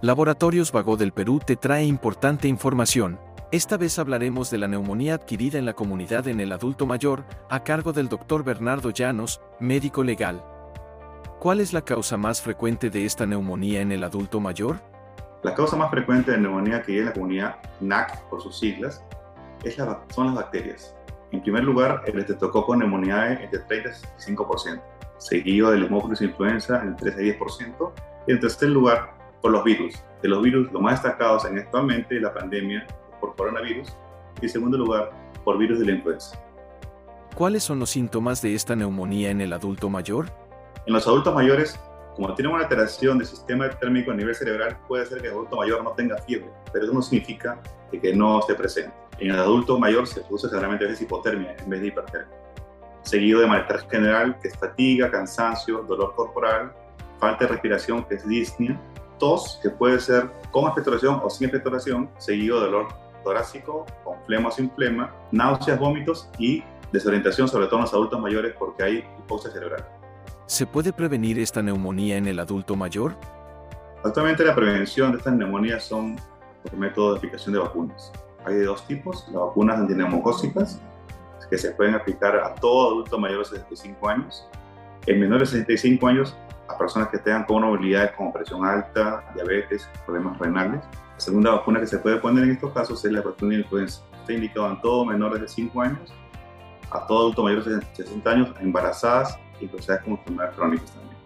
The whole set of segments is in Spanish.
Laboratorios Vago del Perú te trae importante información. Esta vez hablaremos de la neumonía adquirida en la comunidad en el adulto mayor, a cargo del Dr. Bernardo Llanos, médico legal. ¿Cuál es la causa más frecuente de esta neumonía en el adulto mayor? La causa más frecuente de neumonía hay en la comunidad NAC, por sus siglas, es la, son las bacterias. En primer lugar, el estreptococo neumoniae entre 30 y 65%, seguido del Haemophilus influenza en 3 a 10%, y en tercer lugar, por los virus. De los virus, lo más destacados en actualmente la pandemia por coronavirus, y en segundo lugar, por virus de la influenza. ¿Cuáles son los síntomas de esta neumonía en el adulto mayor? En los adultos mayores, como tienen una alteración del sistema térmico a nivel cerebral, puede ser que el adulto mayor no tenga fiebre, pero eso no significa que no esté presente. En el adulto mayor se produce generalmente a veces hipotermia en vez de hipertermia, seguido de malestar general, que es fatiga, cansancio, dolor corporal, falta de respiración, que es disnea, tos, que puede ser con expectoración o sin expectoración, seguido de dolor torácico, con flema o sin flema, náuseas, vómitos y desorientación, sobre todo en los adultos mayores, porque hay hipoxia cerebral. ¿Se puede prevenir esta neumonía en el adulto mayor? Actualmente la prevención de estas neumonías son por método de aplicación de vacunas. Hay de dos tipos, las vacunas antineumocócicas, que se pueden aplicar a todo adulto mayor de 65 años. En menores de 65 años, a personas que tengan comorbilidades como presión alta, diabetes, problemas renales. La segunda vacuna que se puede poner en estos casos es la vacuna de influenza. Está indicado en todos menores de 5 años, a todo adulto mayor de 60 años, embarazadas y personas con enfermedades crónicas también.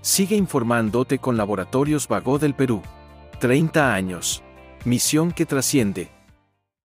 Sigue informándote con Laboratorios Vago del Perú. 30 años. Misión que trasciende.